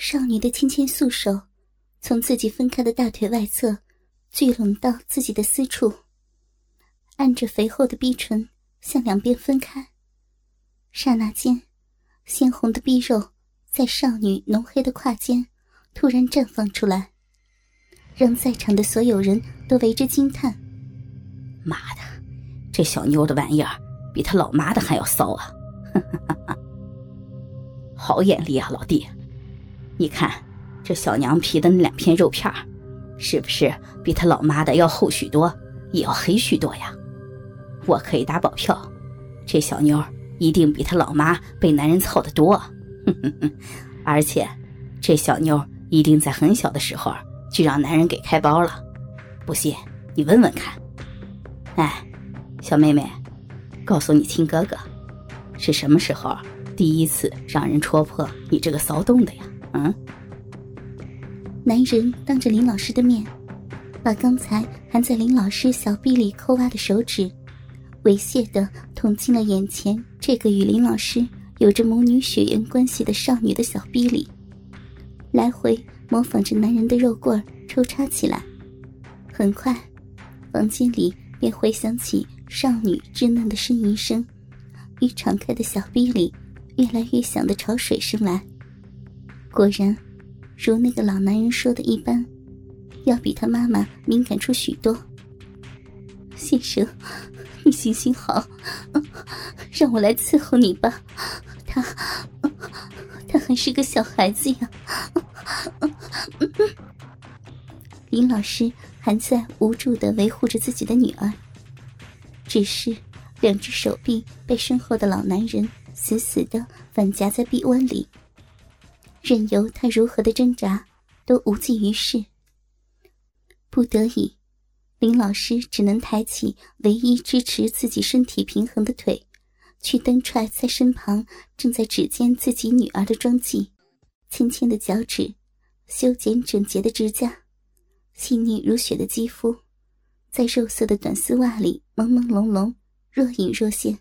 少女的纤纤素手从自己分开的大腿外侧聚拢到自己的私处，按着肥厚的逼唇向两边分开。刹那间，鲜红的逼肉在少女浓黑的胯间突然绽放出来，让在场的所有人都为之惊叹：“妈的，这小妞的玩意儿比她老妈的还要骚啊！” 好眼力啊，老弟！你看这小娘皮的那两片肉片是不是比她老妈的要厚许多，也要黑许多呀？我可以打保票，这小妞一定比她老妈被男人操的多。哼哼哼而且，这小妞一定在很小的时候就让男人给开包了。不信，你问问看。哎，小妹妹，告诉你亲哥哥，是什么时候第一次让人戳破你这个骚动的呀？嗯？男人当着林老师的面，把刚才含在林老师小臂里抠挖的手指，猥亵的捅进了眼前这个与林老师有着母女血缘关系的少女的小臂里，来回模仿着男人的肉棍抽插起来。很快，房间里便回响起少女稚嫩的呻吟声，与敞开的小臂里越来越响的潮水声来。果然，如那个老男人说的一般，要比他妈妈敏感出许多。先生，你行行好，让我来伺候你吧。他，他还是个小孩子呀。林老师。还在无助的维护着自己的女儿，只是两只手臂被身后的老男人死死的反夹在臂弯里，任由他如何的挣扎都无济于事。不得已，林老师只能抬起唯一支持自己身体平衡的腿，去蹬踹在身旁正在指尖自己女儿的庄纪，轻轻的脚趾，修剪整洁的指甲。细腻如雪的肌肤，在肉色的短丝袜里朦朦胧胧、若隐若现，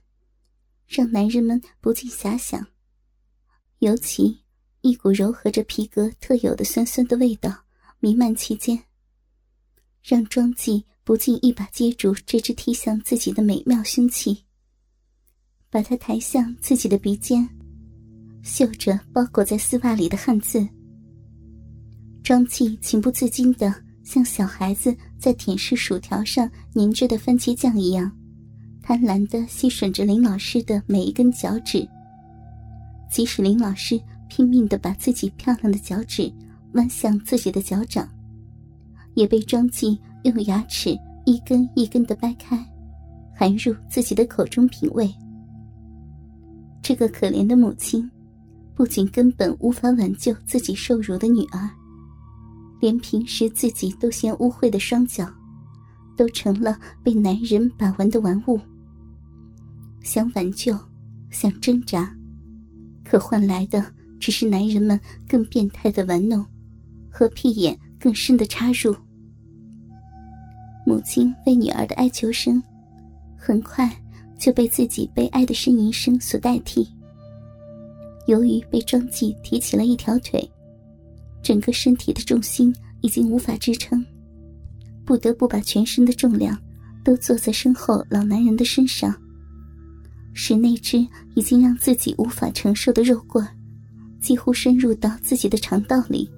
让男人们不禁遐想。尤其一股柔和着皮革特有的酸酸的味道弥漫其间，让庄纪不禁一把接住这只踢向自己的美妙凶器，把它抬向自己的鼻尖，嗅着包裹在丝袜里的汗渍。庄纪情不自禁的。像小孩子在舔舐薯条上粘着的番茄酱一样，贪婪地吸吮着林老师的每一根脚趾。即使林老师拼命地把自己漂亮的脚趾弯向自己的脚掌，也被庄纪用牙齿一根一根地掰开，含入自己的口中品味。这个可怜的母亲，不仅根本无法挽救自己受辱的女儿。连平时自己都嫌污秽的双脚，都成了被男人把玩的玩物。想挽救，想挣扎，可换来的只是男人们更变态的玩弄，和屁眼更深的插入。母亲为女儿的哀求声，很快就被自己悲哀的呻吟声所代替。由于被庄纪提起了一条腿。整个身体的重心已经无法支撑，不得不把全身的重量都坐在身后老男人的身上，使那只已经让自己无法承受的肉棍几乎深入到自己的肠道里。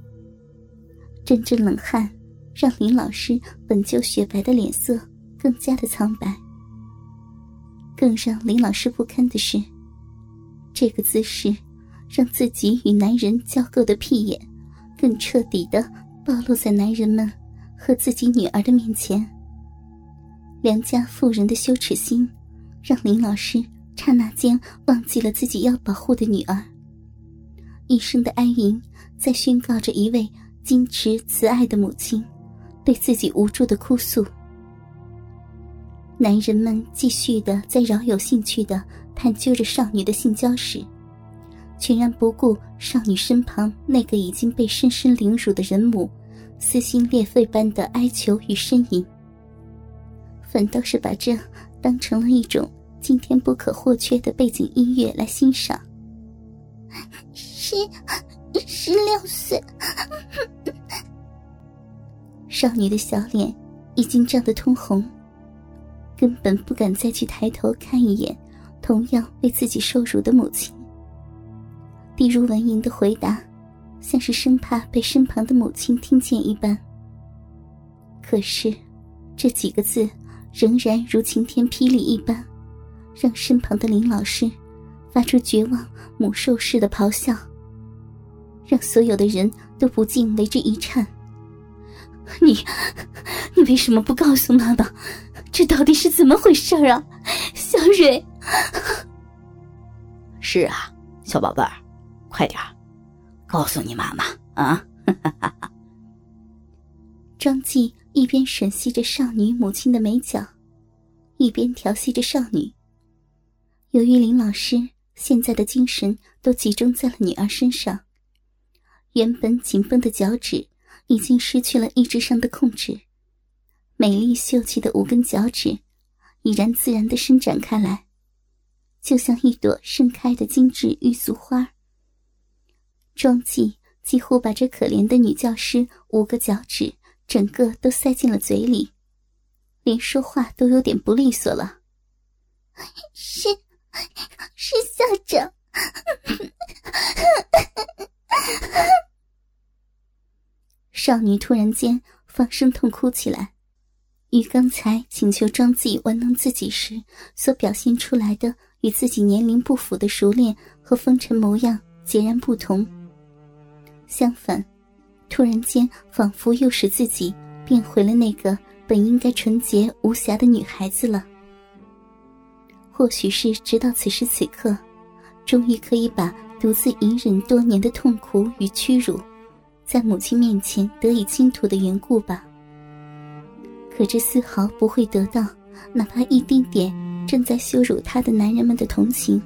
阵阵冷汗让林老师本就雪白的脸色更加的苍白。更让林老师不堪的是，这个姿势让自己与男人交媾的屁眼。更彻底的暴露在男人们和自己女儿的面前。良家妇人的羞耻心，让林老师刹那间忘记了自己要保护的女儿。一声的哀吟，在宣告着一位矜持慈爱的母亲对自己无助的哭诉。男人们继续的在饶有兴趣的探究着少女的性交史。全然不顾少女身旁那个已经被深深凌辱的人母撕心裂肺般的哀求与呻吟，反倒是把这当成了一种今天不可或缺的背景音乐来欣赏。是十六岁。少女的小脸已经涨得通红，根本不敢再去抬头看一眼同样为自己受辱的母亲。地如文莹的回答，像是生怕被身旁的母亲听见一般。可是，这几个字仍然如晴天霹雳一般，让身旁的林老师发出绝望母兽似的咆哮，让所有的人都不禁为之一颤。你，你为什么不告诉妈妈？这到底是怎么回事啊，小蕊？是啊，小宝贝儿，快点告诉你妈妈啊！张继。一边吮吸着少女母亲的美脚，一边调戏着少女。由于林老师现在的精神都集中在了女儿身上，原本紧绷的脚趾已经失去了意志上的控制，美丽秀气的五根脚趾已然自然的伸展开来，就像一朵盛开的精致玉素花。庄纪几乎把这可怜的女教师五个脚趾。整个都塞进了嘴里，连说话都有点不利索了。是，是校长。少女突然间放声痛哭起来，与刚才请求庄记玩弄自己时所表现出来的与自己年龄不符的熟练和风尘模样截然不同。相反。突然间，仿佛又使自己变回了那个本应该纯洁无瑕的女孩子了。或许是直到此时此刻，终于可以把独自隐忍多年的痛苦与屈辱，在母亲面前得以倾吐的缘故吧。可这丝毫不会得到哪怕一丁点正在羞辱她的男人们的同情，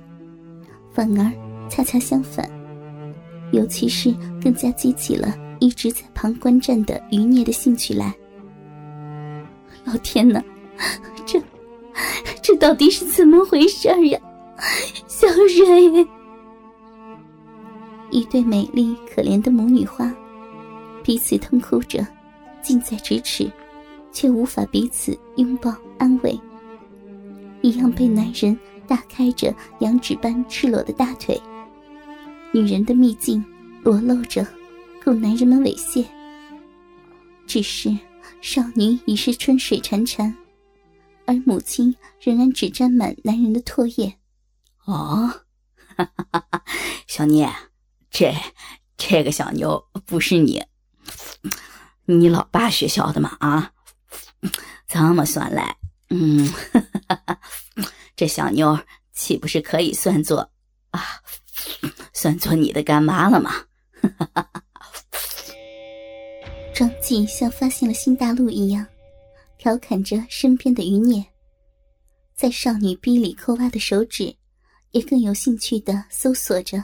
反而恰恰相反，尤其是更加激起了。一直在旁观战的余孽的兴趣来，老天哪，这这到底是怎么回事呀？小蕊，一对美丽可怜的母女花，彼此痛哭着，近在咫尺，却无法彼此拥抱安慰，一样被男人大开着羊脂般赤裸的大腿，女人的秘境裸露着。够男人们猥亵，只是少女已是春水潺潺，而母亲仍然只沾满男人的唾液。哦，小聂，这这个小妞不是你你老爸学校的吗？啊，这么算来，嗯，这小妞岂不是可以算作啊，算作你的干妈了吗？哈哈哈。庄记像发现了新大陆一样，调侃着身边的余孽，在少女逼里抠挖的手指，也更有兴趣的搜索着，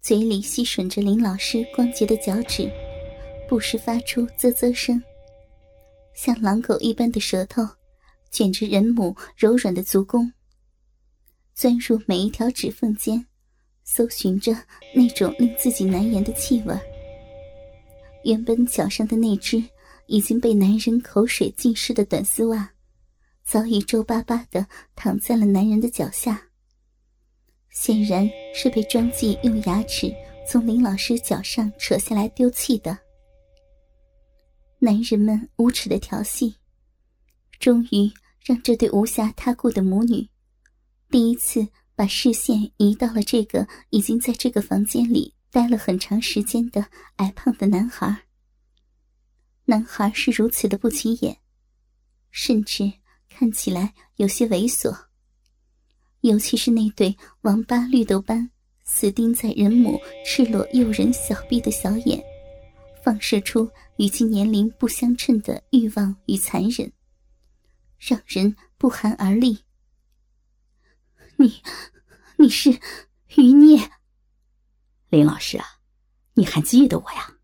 嘴里吸吮着林老师光洁的脚趾，不时发出啧啧声，像狼狗一般的舌头卷着人母柔软的足弓，钻入每一条指缝间，搜寻着那种令自己难言的气味。原本脚上的那只已经被男人口水浸湿的短丝袜，早已皱巴巴的躺在了男人的脚下。显然是被庄记用牙齿从林老师脚上扯下来丢弃的。男人们无耻的调戏，终于让这对无暇他顾的母女，第一次把视线移到了这个已经在这个房间里。待了很长时间的矮胖的男孩，男孩是如此的不起眼，甚至看起来有些猥琐。尤其是那对王八绿豆般死盯在人母赤裸诱人小臂的小眼，放射出与其年龄不相称的欲望与残忍，让人不寒而栗。你，你是余孽。林老师啊，你还记得我呀？